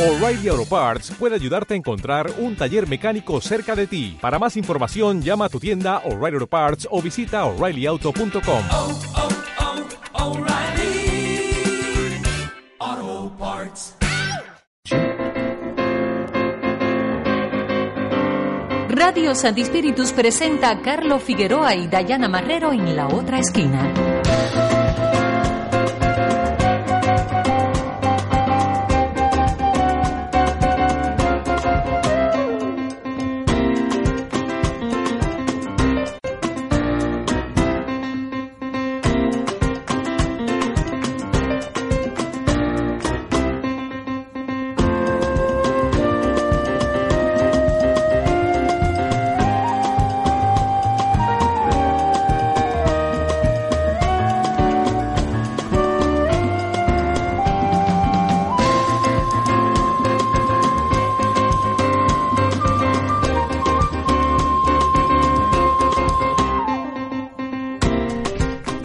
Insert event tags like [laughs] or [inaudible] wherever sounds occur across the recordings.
O'Reilly Auto Parts puede ayudarte a encontrar un taller mecánico cerca de ti. Para más información, llama a tu tienda O'Reilly Auto Parts o visita oreillyauto.com. oh, oh, Parts. Radio Santi Spiritus presenta a Carlo Figueroa y Dayana Marrero en la otra esquina.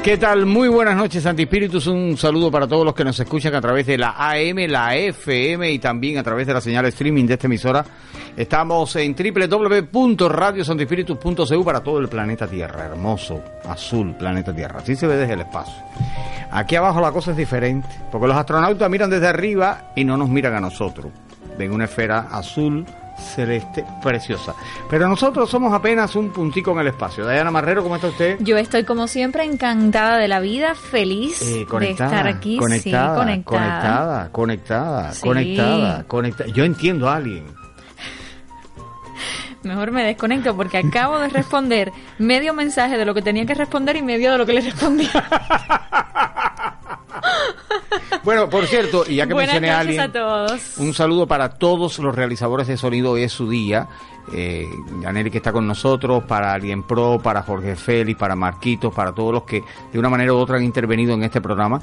¿Qué tal? Muy buenas noches, Antispíritus. Un saludo para todos los que nos escuchan a través de la AM, la FM y también a través de la señal streaming de esta emisora. Estamos en www.radiosantispíritus.cu para todo el planeta Tierra. Hermoso, azul, planeta Tierra. Así se ve desde el espacio. Aquí abajo la cosa es diferente, porque los astronautas miran desde arriba y no nos miran a nosotros. Ven una esfera azul celeste preciosa. Pero nosotros somos apenas un puntico en el espacio. Diana Marrero, ¿cómo está usted? Yo estoy como siempre encantada de la vida, feliz Eh, de estar aquí, conectada, sí, conectada. conectada, conectada, Sí. conectada, conectada. Yo entiendo a alguien. [laughs] Mejor me desconecto porque acabo de responder medio mensaje de lo que tenía que responder y medio de lo que le respondí. [laughs] Bueno, por cierto, y ya que Buenas mencioné a alguien, a todos. un saludo para todos los realizadores de sonido. Hoy es su día. Eh, que está con nosotros, para Alien Pro, para Jorge Félix, para Marquitos, para todos los que de una manera u otra han intervenido en este programa.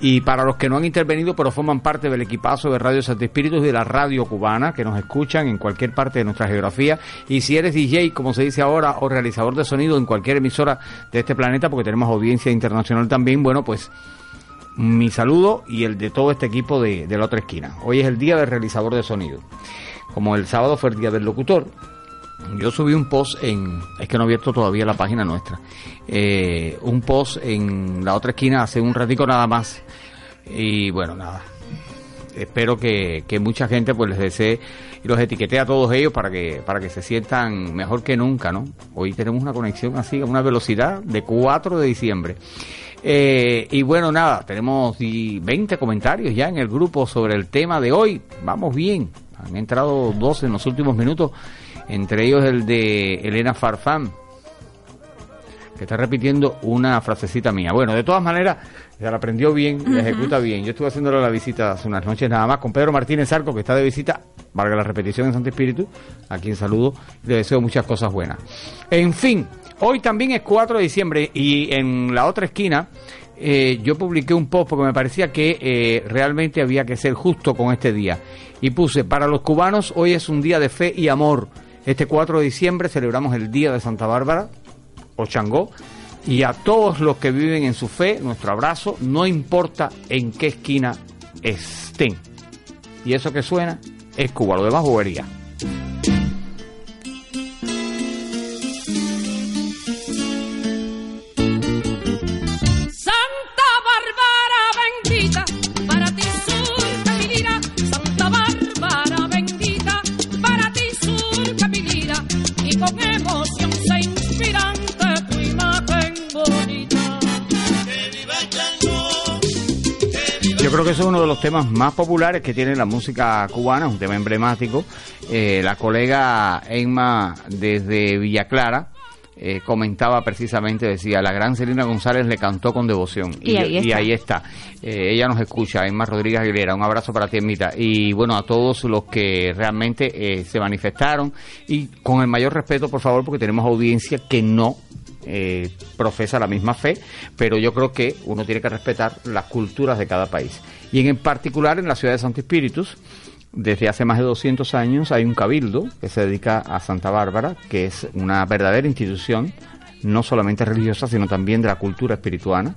Y para los que no han intervenido, pero forman parte del equipazo de Radio Santo Espíritus y de la radio cubana, que nos escuchan en cualquier parte de nuestra geografía. Y si eres DJ, como se dice ahora, o realizador de sonido en cualquier emisora de este planeta, porque tenemos audiencia internacional también, bueno, pues mi saludo y el de todo este equipo de, de la otra esquina. Hoy es el día del realizador de sonido. Como el sábado fue el día del locutor, yo subí un post en, es que no he abierto todavía la página nuestra, eh, un post en la otra esquina hace un ratico nada más. Y bueno, nada. Espero que, que mucha gente pues les desee y los etiquete a todos ellos para que, para que se sientan mejor que nunca, ¿no? Hoy tenemos una conexión así a una velocidad de 4 de diciembre. Eh, y bueno, nada, tenemos y 20 comentarios ya en el grupo sobre el tema de hoy. Vamos bien. Han entrado dos en los últimos minutos, entre ellos el de Elena Farfán, que está repitiendo una frasecita mía. Bueno, de todas maneras, se la aprendió bien, la ejecuta bien. Yo estuve haciéndole la visita hace unas noches nada más con Pedro Martínez Arco, que está de visita, valga la repetición en Santo Espíritu, a quien saludo le deseo muchas cosas buenas. En fin, hoy también es 4 de diciembre y en la otra esquina eh, yo publiqué un post porque me parecía que eh, realmente había que ser justo con este día. Y puse, para los cubanos hoy es un día de fe y amor. Este 4 de diciembre celebramos el Día de Santa Bárbara, o Changó, y a todos los que viven en su fe, nuestro abrazo, no importa en qué esquina estén. Y eso que suena es Cuba, lo demás bobería. Temas más populares que tiene la música cubana, un tema emblemático. Eh, la colega Emma desde Villa Clara eh, comentaba precisamente, decía, la gran Selena González le cantó con devoción. Y ahí está. ahí está. Eh, ella nos escucha, Emma Rodríguez Aguilera, un abrazo para ti, Emita. Y bueno, a todos los que realmente eh, se manifestaron y con el mayor respeto, por favor, porque tenemos audiencia que no eh, profesa la misma fe, pero yo creo que uno tiene que respetar las culturas de cada país. Y en particular en la ciudad de Santo Espíritus, desde hace más de 200 años hay un cabildo que se dedica a Santa Bárbara, que es una verdadera institución, no solamente religiosa, sino también de la cultura espirituana,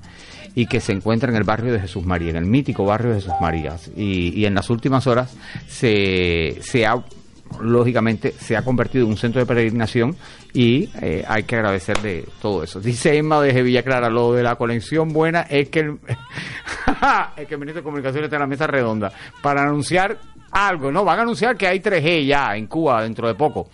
y que se encuentra en el barrio de Jesús María, en el mítico barrio de Jesús María. Y, y en las últimas horas se, se ha lógicamente se ha convertido en un centro de peregrinación y eh, hay que agradecerle todo eso. Dice Emma desde Villa Clara, lo de la conexión buena es que el, [laughs] es que el ministro de Comunicaciones está en la mesa redonda para anunciar algo, ¿no? Van a anunciar que hay 3G ya en Cuba dentro de poco.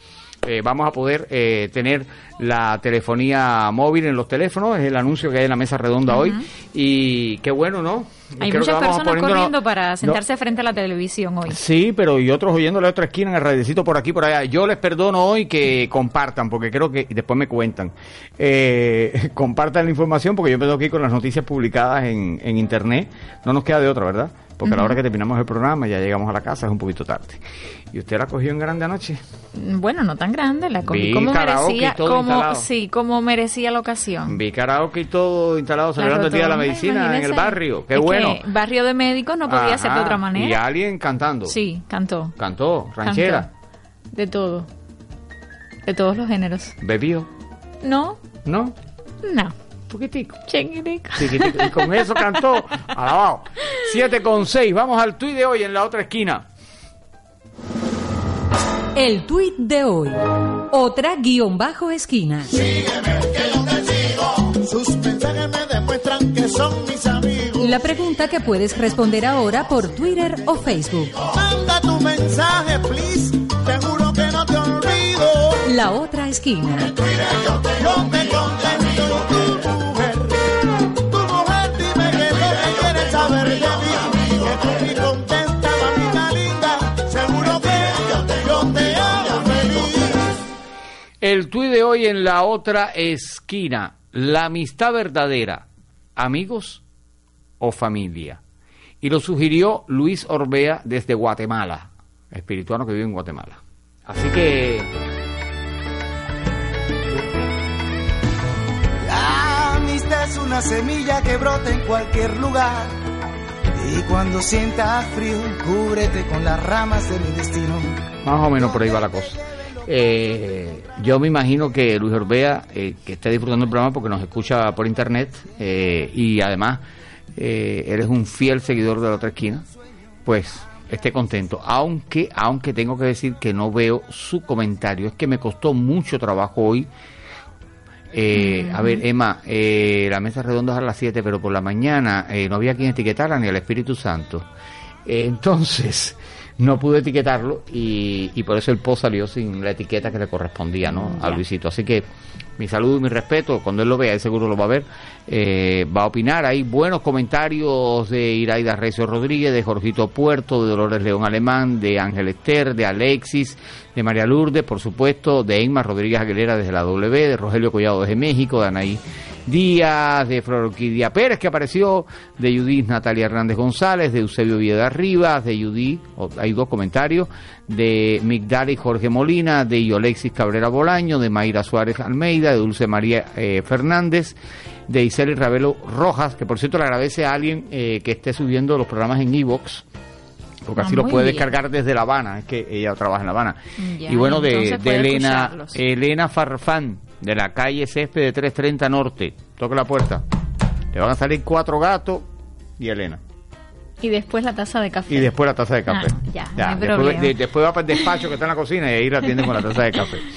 Eh, vamos a poder eh, tener la telefonía móvil en los teléfonos, es el anuncio que hay en la mesa redonda hoy. Y qué bueno, ¿no? Hay muchas personas corriendo para No, sentarse frente a la televisión hoy. Sí, pero y otros oyéndole a otra esquina en el radiecito por aquí por allá. Yo les perdono hoy que compartan, porque creo que y después me cuentan. Eh, [laughs] compartan la información, porque yo me tengo que ir con las noticias publicadas en, en internet. No nos queda de otra, ¿verdad? Porque a la hora que terminamos el programa ya llegamos a la casa, es un poquito tarde. ¿Y usted la cogió en grande anoche? Bueno, no tan grande, la cogí Vi como merecía, todo como instalado. sí, como merecía la ocasión. Vi karaoke y todo instalado celebrando el Día de la rotonda, Medicina en el imagínese. barrio. ¡Qué Es que bueno! barrio de médicos no podía ser de Ajá. otra Y manera. alguien cantando. Sí, cantó. Cantó, ranchera, Cantó. De todo. De todos los géneros. bebió, No, ¿no? no. Poquitico. Chiquitico. Chiquitico. Y con eso cantó. [laughs] Alabado. 7 con 6. Vamos al tuit de hoy en la otra esquina. El tuit de hoy. Otra guion bajo esquina. Sus mensajes me demuestran que son mis amigos. La pregunta que puedes responder ahora por Twitter o Facebook. Manda tu mensaje, please. Te juro que no te olvido. La otra esquina. Yo te El tuit de hoy en la otra esquina. La amistad verdadera. ¿Amigos o familia? Y lo sugirió Luis Orbea desde Guatemala. Espirituano que vive en Guatemala. Así que La amistad es una semilla que brota en cualquier lugar. Y cuando sientas frío, cúbrete con las ramas de mi destino. Más o menos por ahí va la cosa. Eh, yo me imagino que Luis Orbea, eh, que esté disfrutando el programa porque nos escucha por internet eh, y además eh, eres un fiel seguidor de la otra esquina, pues esté contento. Aunque, aunque tengo que decir que no veo su comentario. Es que me costó mucho trabajo hoy. Eh, A ver, Emma, eh, la mesa redonda es a las 7, pero por la mañana eh, no había quien etiquetara ni al Espíritu Santo. Entonces, no pude etiquetarlo y, y por eso el post salió sin la etiqueta que le correspondía ¿no? a Ya. Luisito. Así que mi saludo y mi respeto, cuando él lo vea, él seguro lo va a ver, eh, va a opinar. Hay buenos comentarios de Iraida Recio Rodríguez, de Jorgito Puerto, de Dolores León Alemán, de Ángel Ester, de Alexis, de María Lourdes, por supuesto, de Emma Rodríguez Aguilera desde la W, de Rogelio Collado desde México, de Anaí Díaz, de Flor Orquídea Pérez, que apareció, de Judith Natalia Hernández González, de Eusebio Villeda Rivas, de Judith, hay dos comentarios, de Migdali Jorge Molina, de Iolexis Cabrera Bolaño, de Mayra Suárez Almeida, de Dulce María eh, Fernández, de Iseli Ravelo Rojas, que por cierto le agradece a alguien eh, que esté subiendo los programas en Evox. Porque Ah, así lo puede bien. descargar desde La Habana, es que ella trabaja en La Habana. Ya, y bueno, de, Elena, escucharlos. Elena Farfán, de la calle Césped de 330 Norte. Toca la puerta. Le van a salir cuatro gatos y Elena. Y después la taza de café. Y después la taza de café. Ah, ya, no hay después, problema. de- después va para el despacho que está en la cocina y ahí la atienden con la taza de café. [laughs]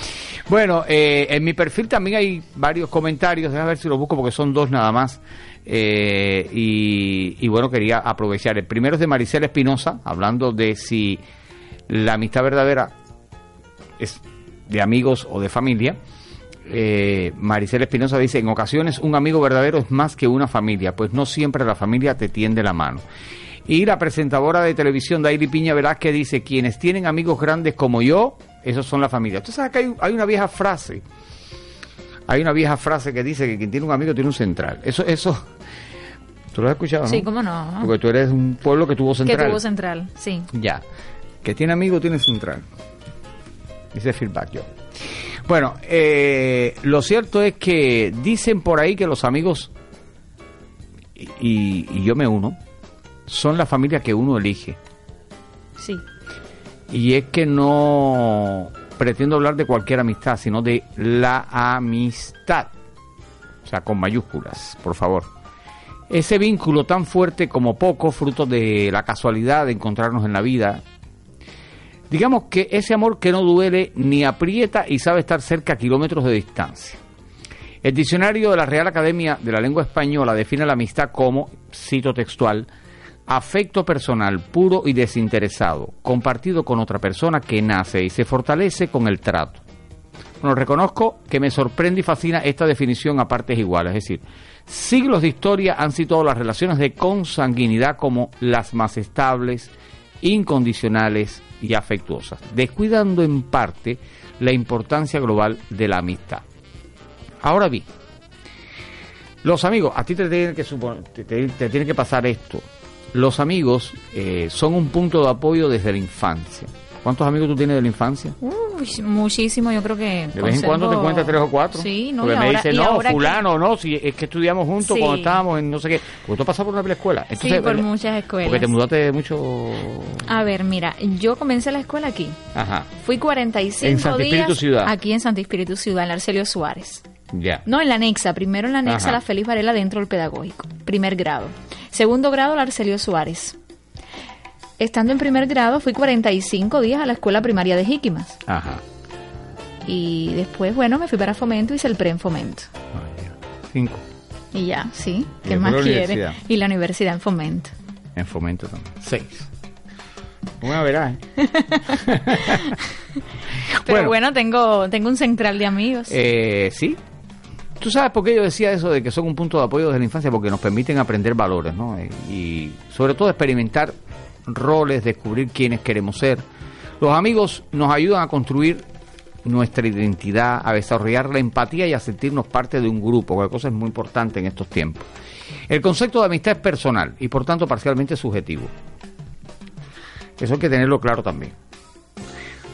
Bueno, eh, en mi perfil también hay varios comentarios, déjame ver si los busco porque son dos nada más. Eh, y, y bueno, quería aprovechar. El primero es de Maricela Espinosa, hablando de si la amistad verdadera es de amigos o de familia. Eh, Maricela Espinosa dice, en ocasiones un amigo verdadero es más que una familia, pues no siempre la familia te tiende la mano. Y la presentadora de televisión Daily Piña Velázquez dice, quienes tienen amigos grandes como yo, esos son la familia. Usted sabe que hay, hay una vieja frase, hay una vieja frase que dice que quien tiene un amigo tiene un central. Eso, eso, ¿tú lo has escuchado? Sí, no? cómo no. Porque tú eres un pueblo que tuvo que central. tuvo central, sí. Ya. Que tiene amigo tiene central. Dice feedback yo. Bueno, eh, lo cierto es que dicen por ahí que los amigos, y, y yo me uno, son la familia que uno elige. Sí. Y es que no pretendo hablar de cualquier amistad, sino de la amistad. sea, con mayúsculas, por favor. Ese vínculo tan fuerte como poco, fruto de la casualidad de encontrarnos en la vida. Digamos que ese amor que no duele ni aprieta y sabe estar cerca a kilómetros de distancia. El diccionario de la Real Academia de la Lengua Española define la amistad como, cito textual, afecto personal puro y desinteresado, compartido con otra persona que nace y se fortalece con el trato. Bueno, reconozco que me sorprende y fascina esta definición a partes iguales, es decir, siglos de historia han situado las relaciones de consanguinidad como las más estables, incondicionales y afectuosas, descuidando en parte la importancia global de la amistad. Ahora bien, los amigos, a ti te tiene que, te, te- que pasar esto. Los amigos eh, son un punto de apoyo desde la infancia. ¿Cuántos amigos tú tienes de la infancia? Uy, muchísimo, yo creo que. De vez en cuando te encuentras tres o cuatro. Sí, no, Porque me ahora- dice, no, ahora que- fulano, no, si es que estudiamos juntos Sí. cuando estábamos en no sé qué. Porque tú pasas por una escuela. Sí, por muchas escuelas. Porque te mudaste mucho. A ver, mira, yo comencé la escuela aquí. Ajá, Fui 45 En Santi días Espíritu Ciudad. aquí en Santi Espíritu Ciudad, en la Arcelio Suárez. ya. No, en la anexa. Primero en la anexa, Ajá. la Félix Varela dentro del pedagógico. Primer grado. Segundo grado, la Arcelio Suárez. Estando en primer grado, fui 45 días a la escuela primaria de Jiquimas. Ajá. Y después, bueno, me fui para Fomento y hice el pre en Fomento. Ay, ya. Cinco. Y ya, sí. ¿Qué más quiere? Y la universidad en Fomento. En fomento también. Seis. Una verá, ¿eh? [laughs] [laughs] Pero bueno, tengo, tengo un central de amigos. Eh, sí. ¿Tú sabes por qué yo decía eso de que son un punto de apoyo desde la infancia? Porque nos permiten aprender valores, ¿no? Eh, Y sobre todo experimentar roles, descubrir quiénes queremos ser. Los amigos nos ayudan a construir nuestra identidad, a desarrollar la empatía y a sentirnos parte de un grupo, que cosa es muy importante en estos tiempos. El concepto de amistad es personal y por tanto parcialmente subjetivo. Eso hay que tenerlo claro también.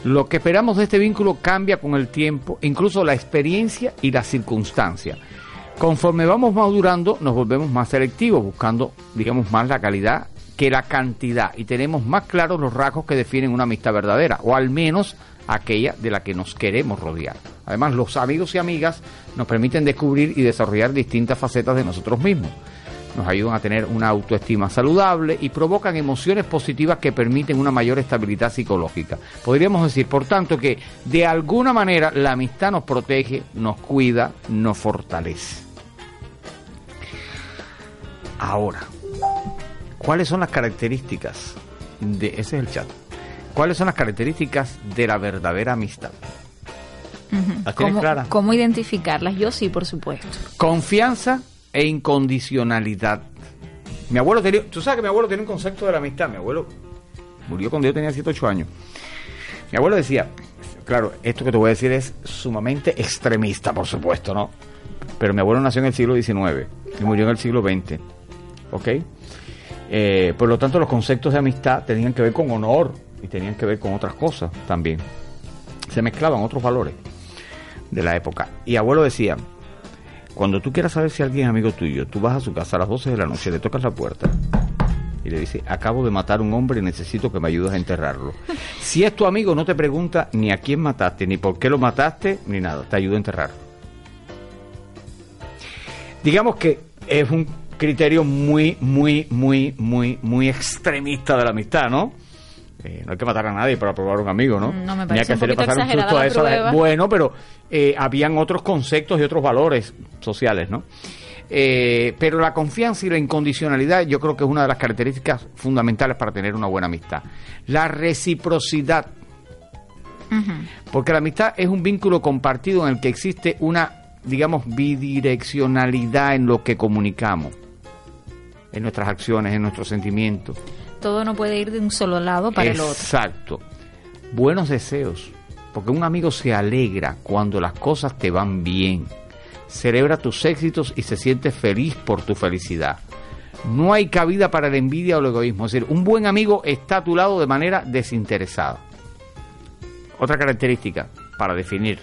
Lo que esperamos de este vínculo cambia con el tiempo, incluso la experiencia y la circunstancia. Conforme vamos madurando, nos volvemos más selectivos, buscando, digamos, más la calidad que la cantidad y tenemos más claros los rasgos que definen una amistad verdadera, o al menos aquella de la que nos queremos rodear. Además, los amigos y amigas nos permiten descubrir y desarrollar distintas facetas de nosotros mismos nos ayudan a tener una autoestima saludable y provocan emociones positivas que permiten una mayor estabilidad psicológica. Podríamos decir, por tanto, que de alguna manera la amistad nos protege, nos cuida, nos fortalece. Ahora, ¿cuáles son las características de ese es el chat? ¿Cuáles son las características de la verdadera amistad? ¿Las tienes ¿Cómo, claras? ¿Cómo identificarlas? Yo sí, por supuesto. Confianza e incondicionalidad. Mi abuelo tenía, tú sabes que mi abuelo tenía un concepto de la amistad. Mi abuelo murió cuando yo tenía 7, 8 años. Mi abuelo decía, claro, esto que te voy a decir es sumamente extremista, por supuesto, ¿no? Pero mi abuelo nació en el siglo XIX y murió en el siglo XX. ¿Ok? Eh, por lo tanto, los conceptos de amistad tenían que ver con honor y tenían que ver con otras cosas también. Se mezclaban otros valores de la época. Y abuelo decía, cuando tú quieras saber si alguien es amigo tuyo, tú vas a su casa a las 12 de la noche, le tocas la puerta y le dices, acabo de matar a un hombre y necesito que me ayudes a enterrarlo. [laughs] Si es tu amigo, no te pregunta ni a quién mataste, ni por qué lo mataste, ni nada, te ayuda a enterrarlo. Digamos que es un criterio muy, muy, muy, muy, muy extremista de la amistad, ¿no? Eh, no hay que matar a nadie para probar un amigo, ¿no? No, me parece que un pasar un susto a eso. Bueno, pero eh, habían otros conceptos y otros valores sociales, ¿no? Eh, pero la confianza y la incondicionalidad yo creo que es una de las características fundamentales para tener una buena amistad. La reciprocidad. Porque la amistad es un vínculo compartido en el que existe una, digamos, bidireccionalidad en lo que comunicamos, en nuestras acciones, en nuestros sentimientos. Todo no puede ir de un solo lado para el otro. Exacto. Buenos deseos. Porque un amigo se alegra cuando las cosas te van bien. Celebra tus éxitos y se siente feliz por tu felicidad. No hay cabida para la envidia o el egoísmo. Es decir, un buen amigo está a tu lado de manera desinteresada. Otra característica para definir.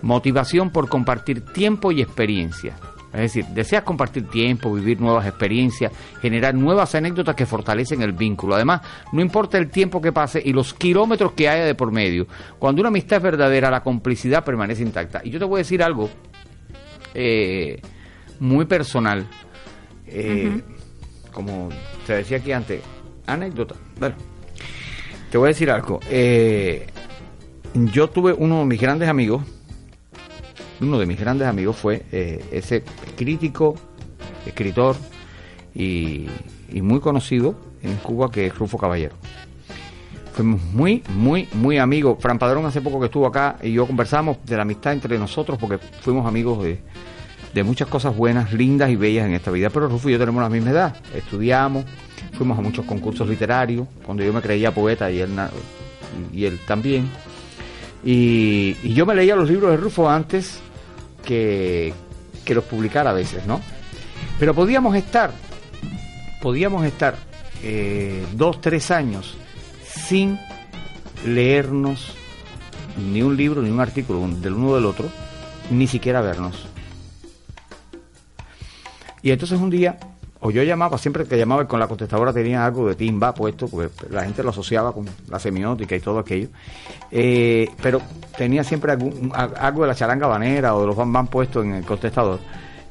Motivación por compartir tiempo y experiencia. Es decir, deseas compartir tiempo, vivir nuevas experiencias, generar nuevas anécdotas que fortalecen el vínculo. Además, no importa el tiempo que pase y los kilómetros que haya de por medio. Cuando una amistad es verdadera, la complicidad permanece intacta. Y yo te voy a decir algo, eh, muy personal. Eh, Como te decía aquí antes, anécdota. Bueno, te voy a decir algo. Eh, yo tuve uno de mis grandes amigos, uno de mis grandes amigos fue eh, ese crítico, escritor y, muy conocido en Cuba que es Rufo Caballero. Fuimos muy, muy, muy amigos. Fran Padrón hace poco que estuvo acá y yo conversamos de la amistad entre nosotros porque fuimos amigos de, de muchas cosas buenas, lindas y bellas en esta vida. Pero Rufo y yo tenemos la misma edad. Estudiamos, fuimos a muchos concursos literarios, cuando yo me creía poeta y él, y él también. Y yo me leía los libros de Rufo antes que, que los publicara a veces, ¿no? Pero podíamos estar, podíamos estar eh, dos, tres años sin leernos ni un libro ni un artículo del uno del otro, ni siquiera vernos. Y entonces un día, o yo llamaba, siempre que llamaba con la contestadora tenía algo de timba puesto, porque la gente lo asociaba con la semiótica y todo aquello. Eh, pero tenía siempre algo de la charanga banera o de los bambán puesto en el contestador.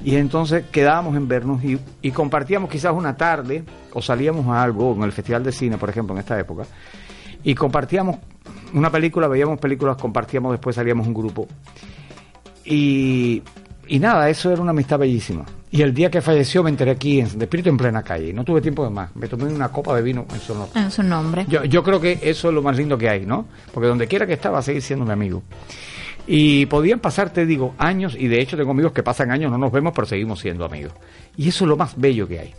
Y entonces quedábamos en vernos y, y compartíamos quizás una tarde, o salíamos a algo, en el Festival de Cine, por ejemplo, en esta época, y compartíamos una película, veíamos películas, compartíamos, después salíamos un grupo. Y, y nada, eso era una amistad bellísima. Y el día que falleció me enteré aquí, en de espíritu en plena calle, no tuve tiempo de más. Me tomé una copa de vino en su honor. En su nombre. Yo, yo creo que eso es lo más lindo que hay, ¿no? Porque donde quiera que estaba, seguir siendo mi amigo. Y podían pasar, te digo, años, y de hecho tengo amigos que pasan años, no nos vemos, pero seguimos siendo amigos. Y eso es lo más bello que hay.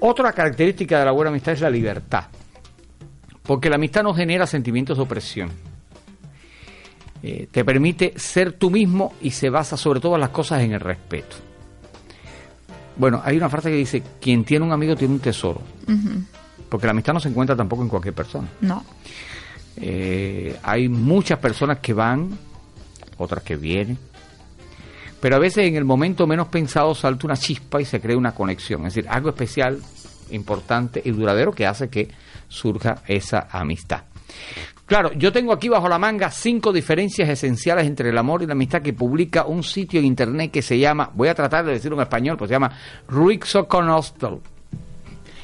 Otra característica de la buena amistad es la libertad. Porque la amistad no genera sentimientos de opresión. Eh, te permite ser tú mismo y se basa sobre todas las cosas en el respeto. Bueno, hay una frase que dice, quien tiene un amigo tiene un tesoro. Porque la amistad no se encuentra tampoco en cualquier persona. No. Eh, hay muchas personas que van, otras que vienen. Pero a veces en el momento menos pensado salta una chispa y se crea una conexión. Es decir, algo especial, importante y duradero que hace que surja esa amistad. Claro, yo tengo aquí bajo la manga cinco diferencias esenciales entre el amor y la amistad que publica un sitio en internet que se llama, voy a tratar de decirlo en español, pues se llama Ruixoconostal.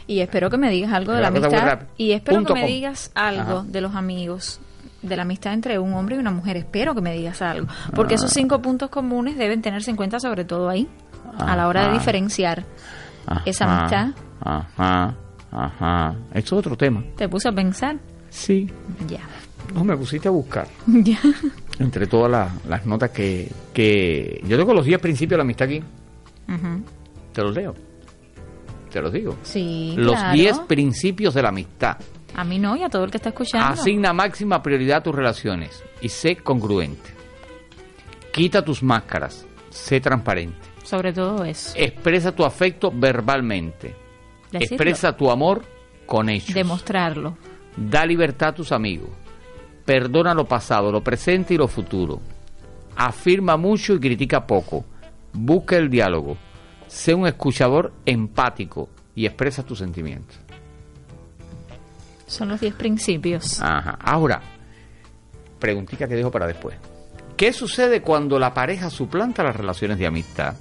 Y espero que me digas algo de la amistad. Y espero Punto que me com. digas algo Ajá. de los amigos. De la amistad entre un hombre y una mujer. Espero que me digas algo. Porque esos cinco puntos comunes deben tenerse en cuenta, sobre todo ahí, a la hora de Ajá. diferenciar esa amistad. Ajá, ajá. Esto es otro tema. Te puse a pensar. Sí. Ya. No, me pusiste a buscar. [laughs] Ya. Entre todas las, las notas que, que... Yo tengo los 10 principios de la amistad aquí. Te los leo. Te los digo. Sí. los claro. 10 principios de la amistad. A mí no y a todo el que está escuchando. Asigna máxima prioridad a tus relaciones y sé congruente. Quita tus máscaras. Sé transparente. Sobre todo eso. Expresa tu afecto verbalmente. Decirlo. Expresa tu amor con hechos. Demostrarlo. Da libertad a tus amigos. Perdona lo pasado, lo presente y lo futuro. Afirma mucho y critica poco. Busca el diálogo. Sé un escuchador empático y expresa tus sentimientos. Son los diez principios. Ajá. Ahora, preguntita que dejo para después. ¿Qué sucede cuando la pareja suplanta las relaciones de amistad?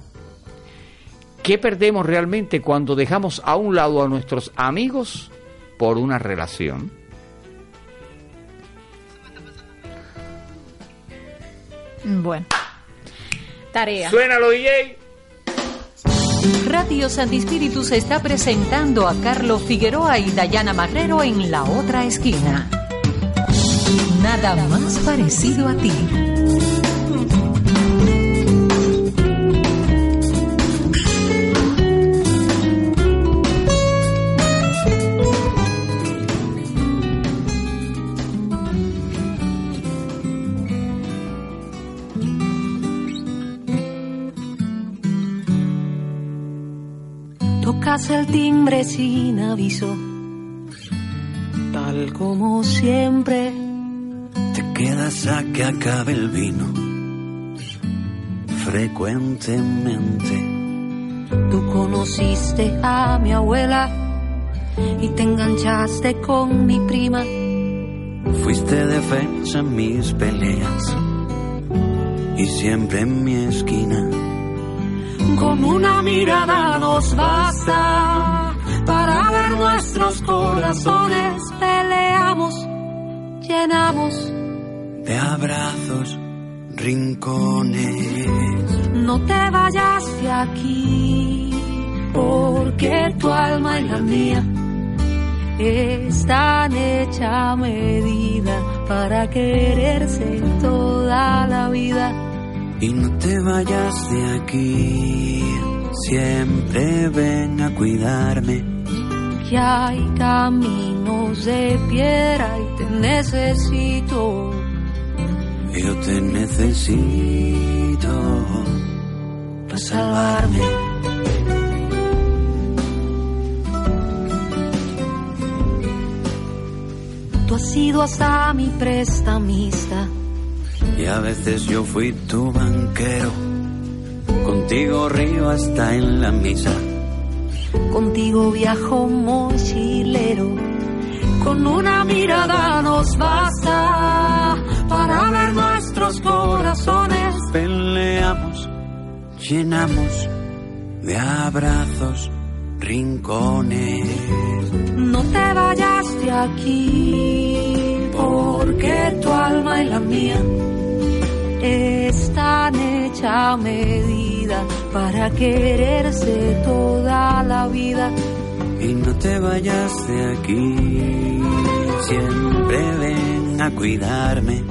¿Qué perdemos realmente cuando dejamos a un lado a nuestros amigos por una relación? Bueno. Tarea. Suénalo, DJ. Radio Santi Espíritu se está presentando a Carlos Figueroa y Dayana Marrero en la otra esquina. Nada más parecido a ti. El timbre sin aviso, tal como siempre. Te quedas a que acabe el vino. Frecuentemente. Tú conociste a mi abuela y te enganchaste con mi prima. Fuiste defensa en mis peleas y siempre en mi esquina. Con una mirada nos basta para ver nuestros corazones. Peleamos, llenamos. de abrazos, rincones. No te vayas de aquí, porque tu alma y la mía están hecha a medida para quererse toda la vida. Y no te vayas de aquí, siempre ven a cuidarme. Que hay caminos de piedra y te necesito. Yo te necesito para salvarme. Tú has sido hasta mi prestamista. Y a veces yo fui tu banquero, contigo río hasta en la misa. Contigo viajo mochilero. Con una mirada nos basta para ver nuestros corazones. Peleamos, llenamos de abrazos, rincones. No te vayas de aquí, porque tu alma y la mía están hecha medida para quererse toda la vida. Y no te vayas de aquí, siempre ven a cuidarme.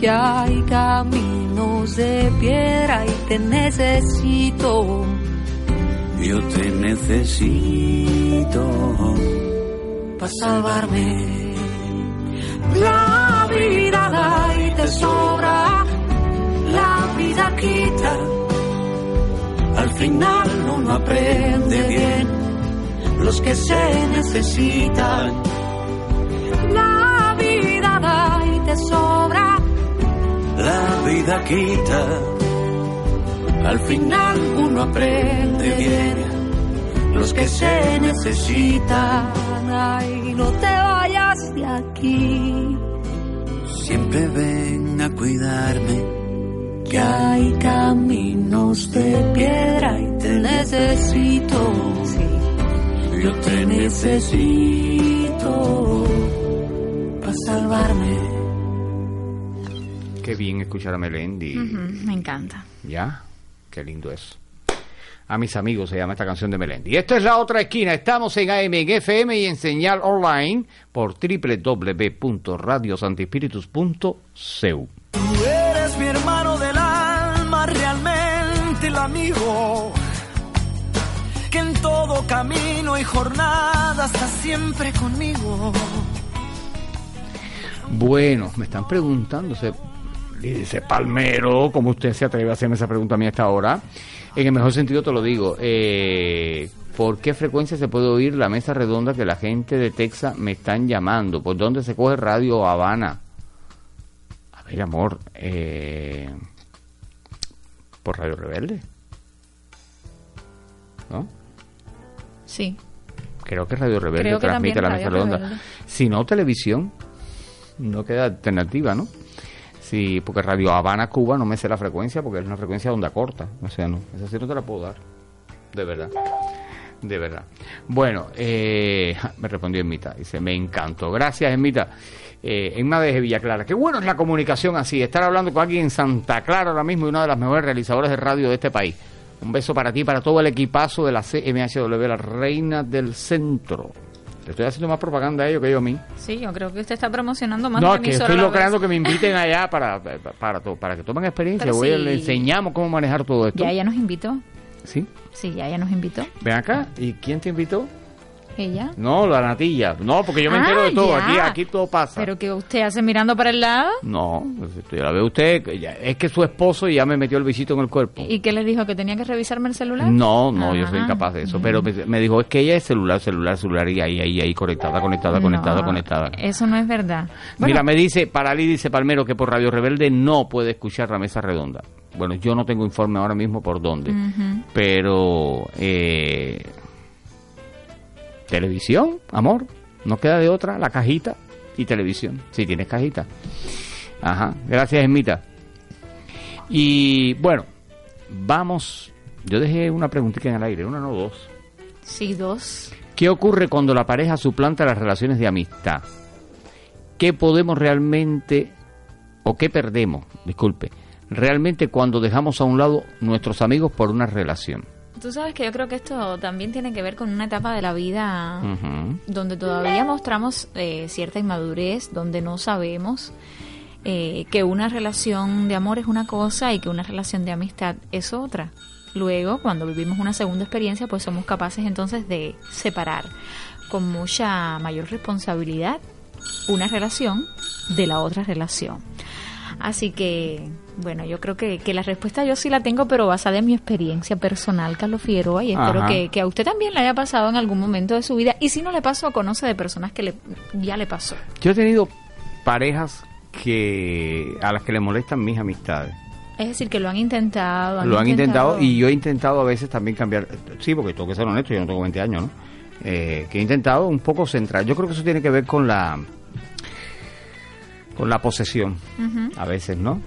Que hay caminos de piedra y te necesito. Yo te necesito para salvarme. La vida da y te sobra, Al final uno aprende bien los que se necesitan. La vida da y te sobra, La vida quita, al final uno aprende bien los que se necesitan. Ay, no te vayas de aquí. siempre ven a cuidarme. Que hay caminos de piedra y te necesito. Yo te necesito para salvarme. Qué bien escuchar a Melendi. Ujú, me encanta. ¿Ya? Qué lindo es. A mis amigos se llama esta canción de Melendi. Esto es La Otra Esquina. Estamos en AM, en FM y en señal online por www.radiosantispiritus.cu. Tú eres mi hermano camino y jornada está siempre conmigo. Bueno, me están preguntándose, dice Palmero, ¿cómo usted se atreve a hacerme esa pregunta a mí a esta hora? En el mejor sentido te lo digo. Eh, ¿Por qué frecuencia se puede oír la mesa redonda que la gente de Texas me están llamando? ¿Por dónde se coge Radio Habana? A ver, amor, eh, por Radio Rebelde. ¿No? Sí. Creo que Radio Rebelde Creo que transmite la mesa redonda. Si no, televisión. No queda alternativa, ¿no? Sí, porque Radio Habana, Cuba, no me sé la frecuencia porque es una frecuencia de onda corta. O sea, no, esa sí no te la puedo dar. De verdad. De verdad. Bueno, eh, [laughs] me respondió Emita. Dice, me encantó. Gracias, Emita. Eh, Emma desde Villa Clara. Qué bueno es la comunicación así. Estar hablando con alguien en Santa Clara ahora mismo y una de las mejores realizadoras de radio de este país. Un beso para ti para todo el equipazo de la CMHW, la reina del centro. Le estoy haciendo más propaganda a ellos que yo a mí. Sí, yo creo que usted está promocionando más No, que emisora estoy logrando vez. que me inviten [laughs] allá para, para, para, to- para que tomen experiencia. Voy a- sí. le enseñamos cómo manejar todo esto. Ya ella nos invitó. ¿Sí? Sí, ya ella nos invitó. Ven acá. ¿Y quién te invitó? Ella. No, la natilla. No, porque yo me Ah, entero de todo. ya. Aquí, aquí todo pasa. Pero que usted hace mirando para el lado. No, pues, esto ya la ve usted. es que su esposo ya me metió el visito en el cuerpo. ¿Y qué le dijo? ¿Que tenía que revisarme el celular? No, no, yo soy Ah. incapaz de eso. Pero me, dijo, es que ella es celular, celular, celular, y ahí, ahí, ahí, conectada, conectada, conectada, No, conectada. Eso no es verdad. Bueno, Mira, me dice, para Ali dice Palmero que por Radio Rebelde no puede escuchar la mesa redonda. Bueno, yo no tengo informe ahora mismo por dónde. Pero, eh, televisión, amor, no queda de otra, la cajita y televisión, si tienes cajita. Ajá, gracias, Esmita. Y bueno, vamos Yo dejé una preguntita en el aire, una no dos. Sí, dos. ¿Qué ocurre cuando la pareja suplanta las relaciones de amistad? ¿Qué podemos realmente, o qué perdemos, disculpe, realmente cuando dejamos a un lado nuestros amigos por una relación? Tú sabes que yo creo que esto también tiene que ver con una etapa de la vida donde todavía mostramos eh, cierta inmadurez, donde no sabemos eh, que una relación de amor es una cosa y que una relación de amistad es otra. Luego, cuando vivimos una segunda experiencia, pues somos capaces entonces de separar con mucha mayor responsabilidad una relación de la otra relación. Así que, bueno, yo creo que, que la respuesta yo sí la tengo, pero basada en mi experiencia personal, Carlos Figueroa, y espero que, que a usted también le haya pasado en algún momento de su vida. Y si no le pasó, conoce de personas que le, ya le pasó. Yo he tenido parejas que a las que le molestan mis amistades. Es decir, que lo han intentado. Lo han intentado y yo he intentado a veces también cambiar. Sí, porque tengo que ser honesto, yo no tengo 20 años, ¿no? Eh, que he intentado un poco centrar. Yo creo que eso tiene que ver con la con la posesión, a veces, ¿no?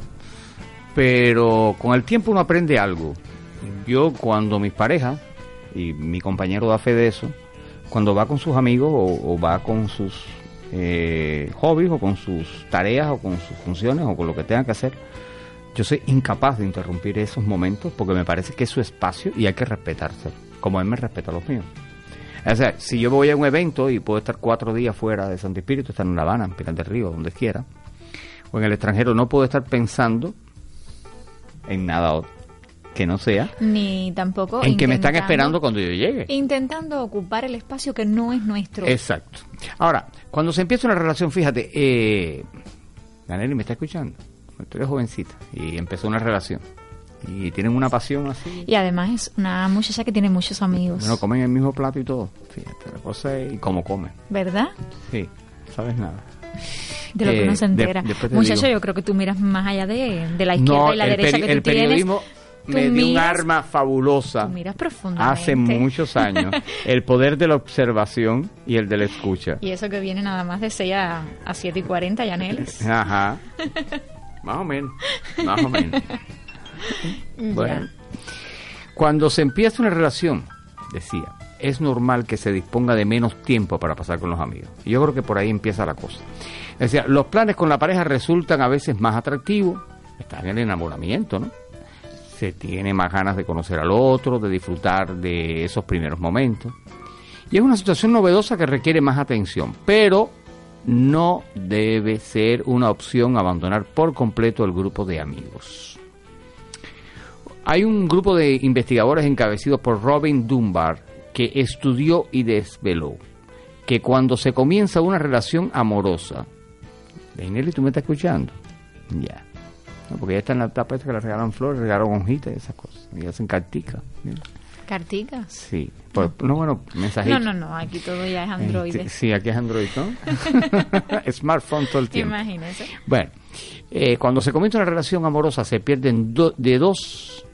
Pero con el tiempo uno aprende algo. Yo cuando mis parejas, y mi compañero da fe de eso, cuando va con sus amigos o, va con sus eh, hobbies o con sus tareas o con sus funciones o con lo que tenga que hacer, yo soy incapaz de interrumpir esos momentos porque me parece que es su espacio y hay que respetarse, como él me respeta los míos. O sea, si yo voy a un evento y puedo estar cuatro días fuera de Santo Espíritu, estar en La Habana, en Pinar del Río, donde quiera, o en el extranjero, no puedo estar pensando en nada otro que no sea Ni tampoco. en que me están esperando cuando yo llegue. Intentando ocupar el espacio que no es nuestro. Exacto. Ahora, cuando se empieza una relación, fíjate, eh, Danelli me está escuchando. Tú eres jovencita y empezó una relación. Y tienen una pasión así. Y además es una muchacha que tiene muchos amigos. Bueno, comen el mismo plato y todo. Fíjate, la cosa es y cómo comen. ¿Verdad? Sí, sabes nada. De lo que Eh, uno se de- entera. te Muchacho, digo. yo creo que tú miras más allá de, de la izquierda No, y la derecha que tú el periodismo tienes. me dio un arma fabulosa tú miras profundamente. hace muchos años. [laughs] el poder de la observación y el de la escucha. Y eso que viene nada más de 6 a, a 7 y 40, Yanelis. [laughs] Ajá. Más o menos. Más o menos. [laughs] Bueno. Cuando se empieza una relación, decía, es normal que se disponga de menos tiempo para pasar con los amigos. Yo creo que por ahí empieza la cosa. Decía, los planes con la pareja resultan a veces más atractivos. Está en el enamoramiento, ¿no? Se tiene más ganas de conocer al otro, de disfrutar de esos primeros momentos. Y es una situación novedosa que requiere más atención, pero no debe ser una opción abandonar por completo el grupo de amigos. Hay un grupo de investigadores encabecidos por Robin Dunbar que estudió y desveló que cuando se comienza una relación amorosa, Nelly, ¿tú me estás escuchando? Ya. No, porque ya está en la etapa esta que le regalan flores, regalan hojitas y esas cosas. Y hacen carticas. ¿Carticas? Sí. Pues, no, bueno, mensajitos. No, no, no, aquí todo ya es Android. Este, Sí, aquí es Android, ¿no? [laughs] Smartphone todo el tiempo. Imagínese. Bueno, eh, cuando se comienza una relación amorosa se pierden do- de dos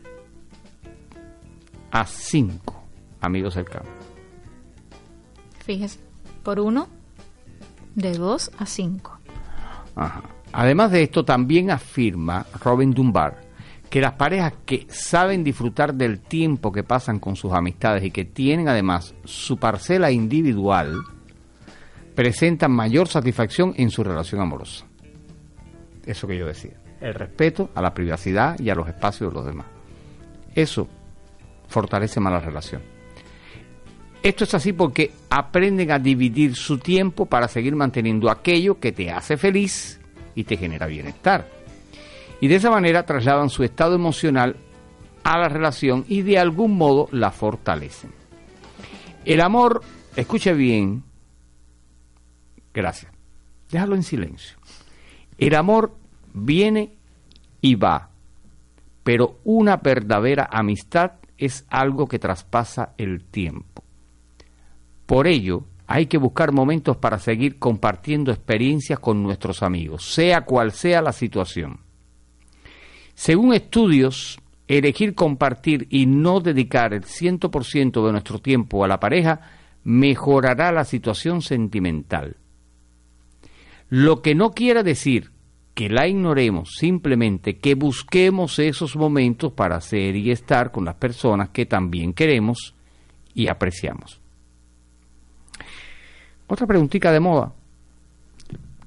a cinco amigos cercanos. Fíjese, por uno, de 2 a 5. Ajá. Además de esto, también afirma Robin Dunbar que las parejas que saben disfrutar del tiempo que pasan con sus amistades y que tienen además su parcela individual, presentan mayor satisfacción en su relación amorosa. Eso que yo decía. El respeto a la privacidad y a los espacios de los demás. Eso fortalece más la relación. Esto es así porque aprenden a dividir su tiempo para seguir manteniendo aquello que te hace feliz y te genera bienestar. Y de esa manera trasladan su estado emocional a la relación y de algún modo la fortalecen. El amor, escuche bien, gracias, déjalo en silencio. El amor viene y va, pero una verdadera amistad es algo que traspasa el tiempo. Por ello, hay que buscar momentos para seguir compartiendo experiencias con nuestros amigos, sea cual sea la situación. Según estudios, elegir compartir y no dedicar el 100% de nuestro tiempo a la pareja mejorará la situación sentimental. Lo que no quiere decir que la ignoremos, simplemente que busquemos esos momentos para ser y estar con las personas que también queremos y apreciamos. Otra preguntita de moda,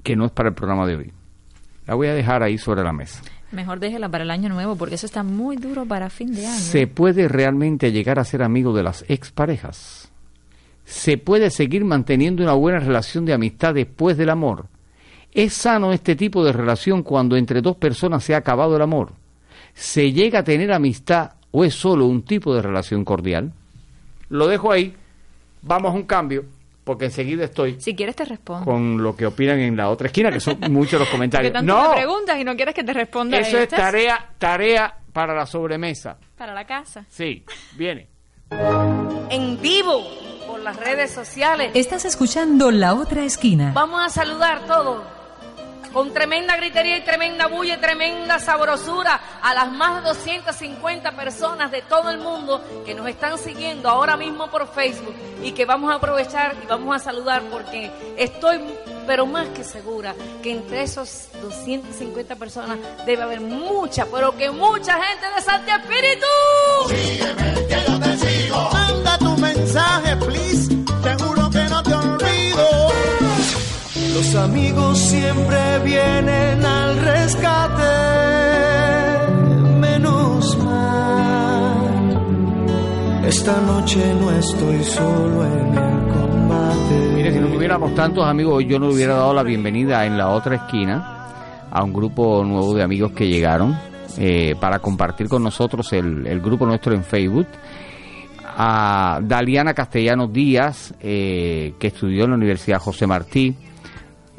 que no es para el programa de hoy. La voy a dejar ahí sobre la mesa. Mejor déjela para el año nuevo porque eso está muy duro para fin de año. ¿Se puede realmente llegar a ser amigo de las exparejas? ¿Se puede seguir manteniendo una buena relación de amistad después del amor? ¿Es sano este tipo de relación cuando entre dos personas se ha acabado el amor? ¿Se llega a tener amistad o es solo un tipo de relación cordial? Lo dejo ahí. Vamos a un cambio porque enseguida estoy Si quieres te respondo. con lo que opinan en la otra esquina, que son [laughs] muchos los Porque comentarios. tanto No, me preguntas y no quieres que te responda eso es tarea, tarea para la sobremesa. Para la casa. Sí, viene. en vivo por las redes sociales. Estás escuchando La Otra Esquina. Vamos a saludar todos con tremenda gritería y tremenda bulla y tremenda sabrosura a las más de 250 personas de todo el mundo que nos están siguiendo ahora mismo por Facebook y que vamos a aprovechar y vamos a saludar porque estoy pero más que segura que entre esos 250 personas debe haber mucha, pero que mucha gente de Santi Espíritu. Manda tu mensaje, please. Los amigos siempre vienen al rescate, menos mal. Esta noche no estoy solo en el combate. Mire, si no tuviéramos tantos amigos, yo no hubiera dado la bienvenida en la otra esquina a un grupo nuevo de amigos que llegaron eh, para compartir con nosotros el, el grupo nuestro en Facebook. A Daliana Castellanos Díaz, eh, que estudió en la Universidad José Martí.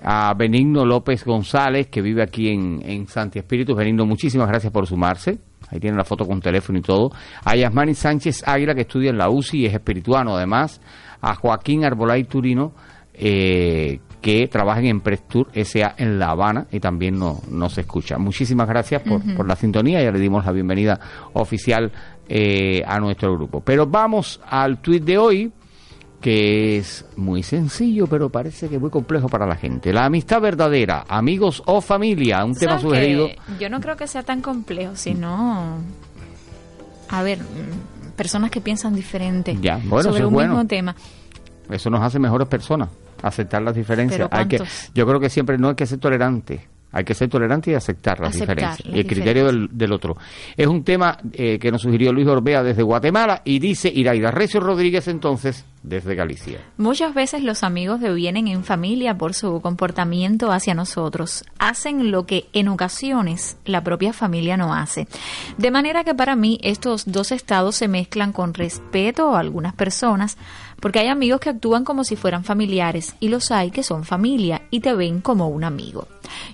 A Benigno López González, que vive aquí en, en Santi Espíritu. Benigno, muchísimas gracias por sumarse. Ahí tiene la foto con teléfono y todo. A Yasmani Sánchez Águila, que estudia en la UCI y es espirituano además. A Joaquín Arbolay Turino, eh, que trabaja en Emprestur SA en La Habana y también no- nos escucha. Muchísimas gracias por, por la sintonía. Ya le dimos la bienvenida oficial eh, a nuestro grupo. Pero vamos al tuit de hoy que es muy sencillo, pero parece que muy complejo para la gente. La amistad verdadera, amigos o familia, un tema ¿Sabes sugerido. Yo no creo que sea tan complejo, sino. A ver, mm, personas que piensan diferente Ya, bueno, sobre es un bueno. mismo tema. Eso nos hace mejores personas, aceptar las diferencias. Hay que, yo creo que siempre no hay que ser tolerante. Hay que ser tolerante y aceptar las Aceptar diferencias. las y el criterio del otro. Es un tema eh, que nos sugirió Luis Orbea desde Guatemala y dice Iraida Recio Rodríguez entonces desde Galicia. Muchas veces los amigos devienen en familia por su comportamiento hacia nosotros. Hacen lo que en ocasiones la propia familia no hace. De manera que para mí estos dos estados se mezclan con respeto a algunas personas, porque hay amigos que actúan como si fueran familiares y los hay que son familia y te ven como un amigo.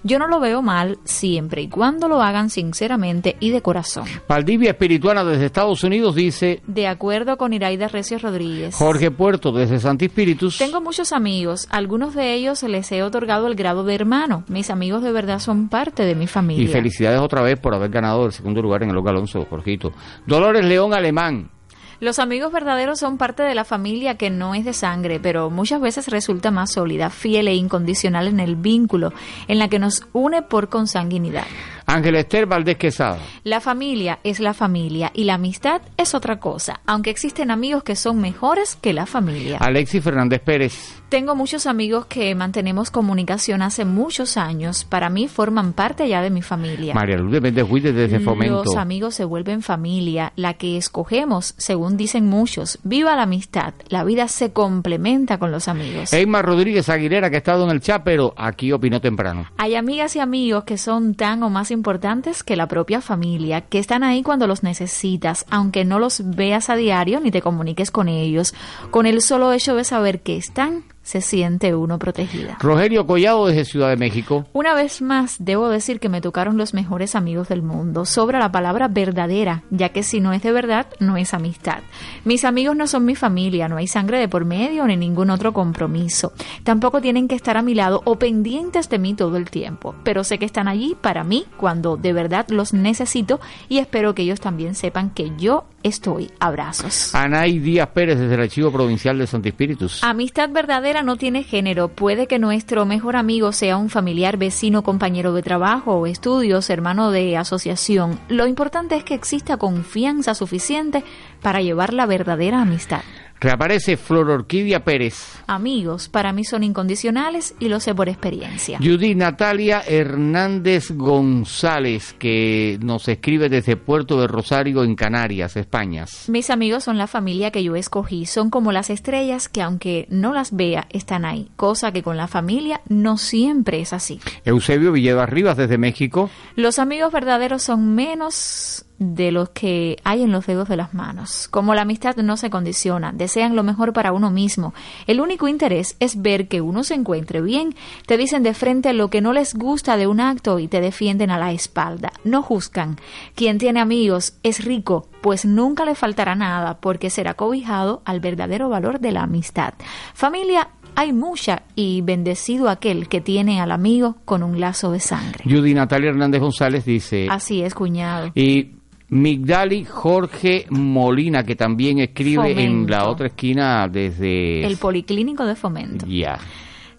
Yo no lo veo mal siempre y cuando lo hagan sinceramente y de corazón. Valdivia Espirituana desde Estados Unidos dice De acuerdo con Iraida Recio Rodríguez. Jorge Puerto desde Santi Espíritus. Tengo muchos amigos, algunos de ellos les he otorgado el grado de hermano. Mis amigos de verdad son parte de mi familia. Y felicidades otra vez por haber ganado el segundo lugar en el Loca Alonso, Jorgito. Dolores León Alemán. Los amigos verdaderos son parte de la familia que no es de sangre, pero muchas veces resulta más sólida, fiel e incondicional en el vínculo, en la que nos une por consanguinidad. Ángel Esther Valdés Quesada. La familia es la familia y la amistad es otra cosa, aunque existen amigos que son mejores que la familia. Alexis Fernández Pérez. Tengo muchos amigos que mantenemos comunicación hace muchos años. Para mí forman parte ya de mi familia. María Lourdes Méndez desde Fomento. Los amigos se vuelven familia, la que escogemos, según dicen muchos. Viva la amistad. La vida se complementa con los amigos. Eymar Rodríguez Aguilera, que ha estado en el chat, pero aquí opinó temprano. Hay amigas y amigos que son tan o más importantes que la propia familia, que están ahí cuando los necesitas, aunque no los veas a diario ni te comuniques con ellos. Con el solo hecho de saber que están, se siente uno protegida. Rogelio Collado desde Ciudad de México. Una vez más, debo decir que me tocaron los mejores amigos del mundo. Sobra la palabra verdadera, ya que si no es de verdad, no es amistad. Mis amigos no son mi familia, no hay sangre de por medio ni ningún otro compromiso. Tampoco tienen que estar a mi lado o pendientes de mí todo el tiempo, pero sé que están allí para mí cuando de verdad los necesito y espero que ellos también sepan que yo estoy. Abrazos. Anay Díaz Pérez desde el Archivo Provincial de Santi Espíritus. Amistad verdadera no tiene género. Puede que nuestro mejor amigo sea un familiar, vecino, compañero de trabajo o estudios, hermano de asociación. Lo importante es que exista confianza suficiente para llevar la verdadera amistad. Reaparece Flor Orquídea Pérez. Amigos, para mí son incondicionales y lo sé por experiencia. Judy Natalia Hernández González, que nos escribe desde Puerto de Rosario, en Canarias, España. Mis amigos son la familia que yo escogí, son como las estrellas que aunque no las vea, están ahí, cosa que con la familia no siempre es así. Eusebio Villegas Rivas desde México. Los amigos verdaderos son menos de los que hay en los dedos de las manos. Como la amistad no se condiciona, desean lo mejor para uno mismo. El único interés es ver que uno se encuentre bien. Te dicen de frente lo que no les gusta de un acto y te defienden a la espalda. No juzgan. Quien tiene amigos es rico, pues nunca le faltará nada porque será cobijado al verdadero valor de la amistad. Familia hay mucha y bendecido aquel que tiene al amigo con un lazo de sangre. Judy Natalia Hernández González dice. Así es, cuñado. Y Migdali Jorge Molina, que también escribe en la otra esquina desde... El Policlínico de Fomento. Ya.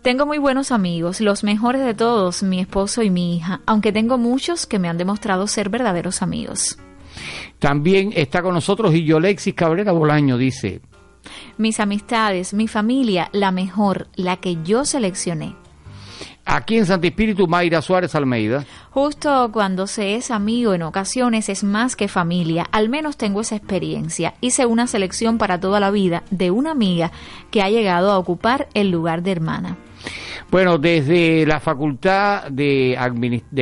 Tengo muy buenos amigos, los mejores de todos, mi esposo y mi hija, aunque tengo muchos que me han demostrado ser verdaderos amigos. También está con nosotros y Yolexis Cabrera Bolaño dice, Mis amistades, mi familia, la mejor, la que yo seleccioné. Aquí en Santi Espíritu Mayra Suárez Almeida, Justo cuando se es amigo en ocasiones es más que familia, al menos tengo esa experiencia. Hice una selección para toda la vida de una amiga que ha llegado a ocupar el lugar de hermana. Bueno, desde la Facultad de,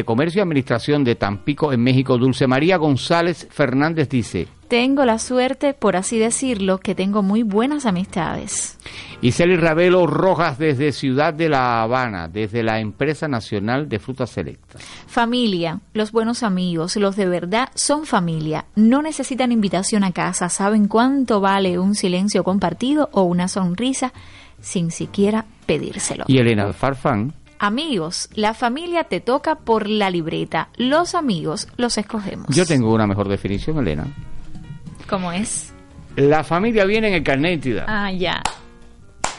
Comercio y Administración de Tampico, en México, Dulce María González Fernández dice, Tengo la suerte, por así decirlo, que tengo muy buenas amistades. Iseli Ravelo Rojas desde Ciudad de La Habana, desde la Empresa Nacional de Frutas Selectas. Familia, los buenos amigos, los de verdad son familia. No necesitan invitación a casa, saben cuánto vale un silencio compartido o una sonrisa sin siquiera pedírselo. Y Elena Farfán, Amigos, la familia te toca por la libreta, los amigos los escogemos. yo tengo una mejor definición, Elena. ¿Cómo es? La familia viene en el carnet de identidad, Ah, ya.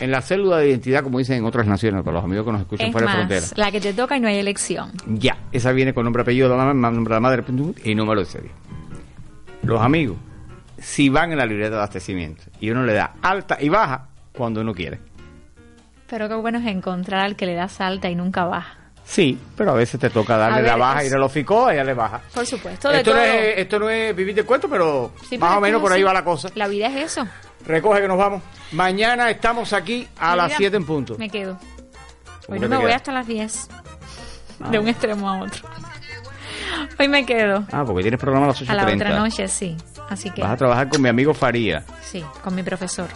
en la célula de identidad, como dicen en otras naciones, para los amigos que nos escuchan Es fuera de frontera. la que te toca y no hay elección. Ya, esa viene con nombre, apellido nombre de la madre y número de serie. Los amigos, si van en la libreta de abastecimiento y uno le da alta y baja cuando uno quiere. Pero qué bueno es encontrar al que le das alta y nunca baja. Sí, pero a veces te toca darle la baja es- y le lo ficó, ella le baja. Por supuesto, de Esto no, es, esto no es vivir de cuento, pero Sí, más o menos por ahí va la cosa. La vida es eso. Recoge que nos vamos. Mañana estamos aquí a las Mira, 7 en punto. Me quedo. ¿Cómo Hoy no me voy hasta las 10. Ah. De un extremo a otro. [laughs] Hoy me quedo. Ah, porque tienes programa a las 8.30. A la otra noche, sí. Así que, Vas a trabajar con mi amigo Faría, sí, con mi profesor.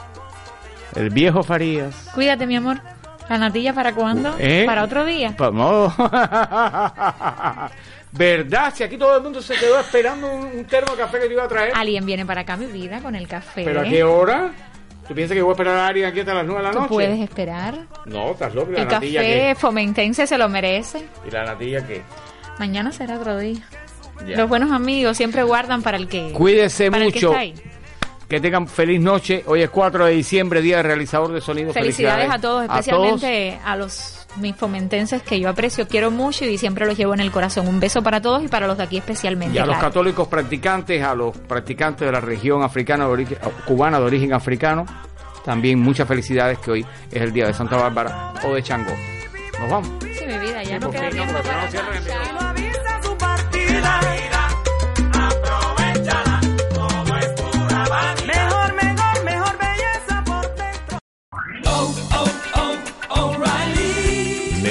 El viejo Farías. Cuídate, mi amor. ¿La natilla para cuándo? ¿Eh? ¿Para otro día? [laughs] ¿Verdad? Si aquí todo el mundo se quedó esperando un, un termo de café que te iba a traer. Alguien viene para acá, mi vida, con el café. ¿Pero a qué hora? ¿Tú piensas que voy a esperar a alguien aquí hasta las 9 de la ¿Tú noche? puedes esperar? No, estás loco. ¿Y la El natilla café fomentense se lo merece. ¿Y la natilla qué? Mañana será otro día. Ya. Los buenos amigos siempre guardan para el que... Cuídese para el que mucho. está ahí. Que tengan feliz noche. Hoy es 4 de diciembre, Día del Realizador de Sonido. Felicidades a todos, especialmente a, los mis fomentenses que yo aprecio, quiero mucho y siempre los llevo en el corazón. Un beso para todos y para los de aquí especialmente. Y a los católicos practicantes, a los practicantes de la región africana de origen- cubana de origen africano, también muchas felicidades que hoy es el día de Santa Bárbara o de Changó. Nos vamos. Sí, mi vida, ya no porque queda no, tiempo porque para no